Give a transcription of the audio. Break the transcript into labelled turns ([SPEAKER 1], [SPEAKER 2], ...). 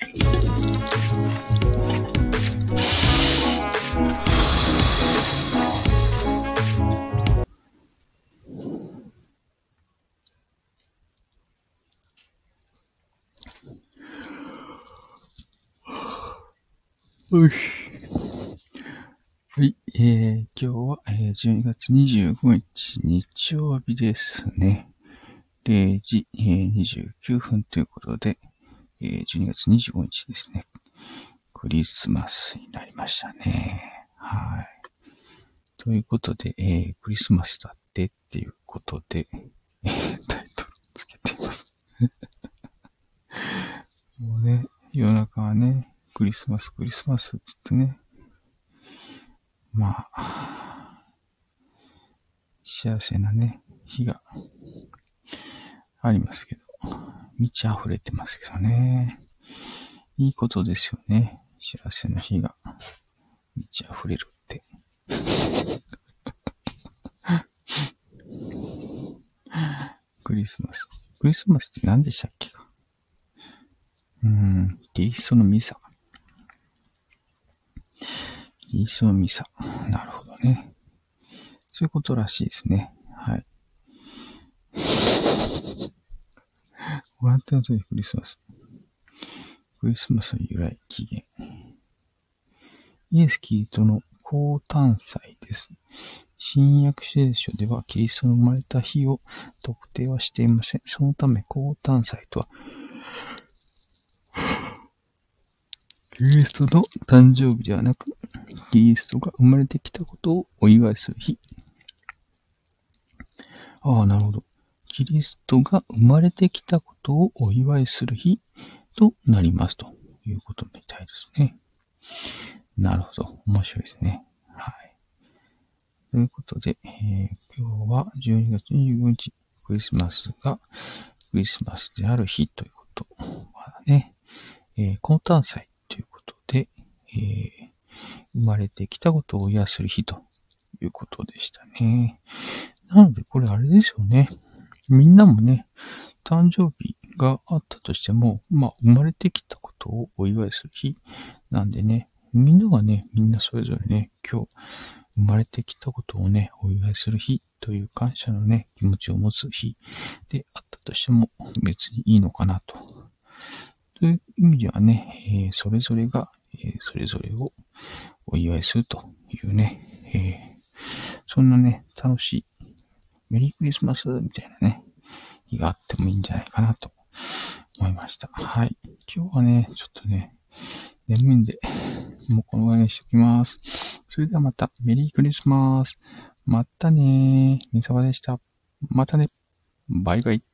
[SPEAKER 1] はい、えー、今日は、えー、12月25日日曜日ですね。0時、えー、29分ということで、えー、12月25日ですね。クリスマスになりましたね。はい。ということで、えー、クリスマスだってっていうことで、え、タイトルつけています。もうね、夜中はね、クリスマス、クリスマスっつってね。まあ、幸せなね、日がありますけど、満ち溢れてますけどね。いいことですよね。幸せな日が満ち溢れるって。クリスマス。クリスマスって何でしたっけかうん、キリストのミサ。キリストのミサ。なるほどね。そういうことらしいですね。はい。終わった後にクリスマス。クリスマスの由来、起源。イエス・キリストの降誕祭です。新約聖書ではキリストの生まれた日を特定はしていません。そのため、降誕祭とは、キリストの誕生日ではなく、キリストが生まれてきたことをお祝いする日。ああ、なるほど。キリストが生まれてきたことをお祝いする日となりますということみたいですね。なるほど。面白いですね。はい。ということで、えー、今日は12月25日、クリスマスがクリスマスである日ということはね、えー、降誕祭で、えー、生まれてきたことを癒する日ということでしたね。なので、これあれですよね。みんなもね、誕生日があったとしても、まあ、生まれてきたことをお祝いする日なんでね、みんながね、みんなそれぞれね、今日、生まれてきたことをね、お祝いする日という感謝のね、気持ちを持つ日であったとしても別にいいのかなと。という意味ではね、えー、それぞれがえそれぞれをお祝いするというね、えそんなね、楽しいメリークリスマスみたいなね、日があってもいいんじゃないかなと思いました。はい。今日はね、ちょっとね、眠いんで、もうこのぐらいにしておきます。それではまた、メリークリスマス。またねー。みさばでした。またね。バイバイ。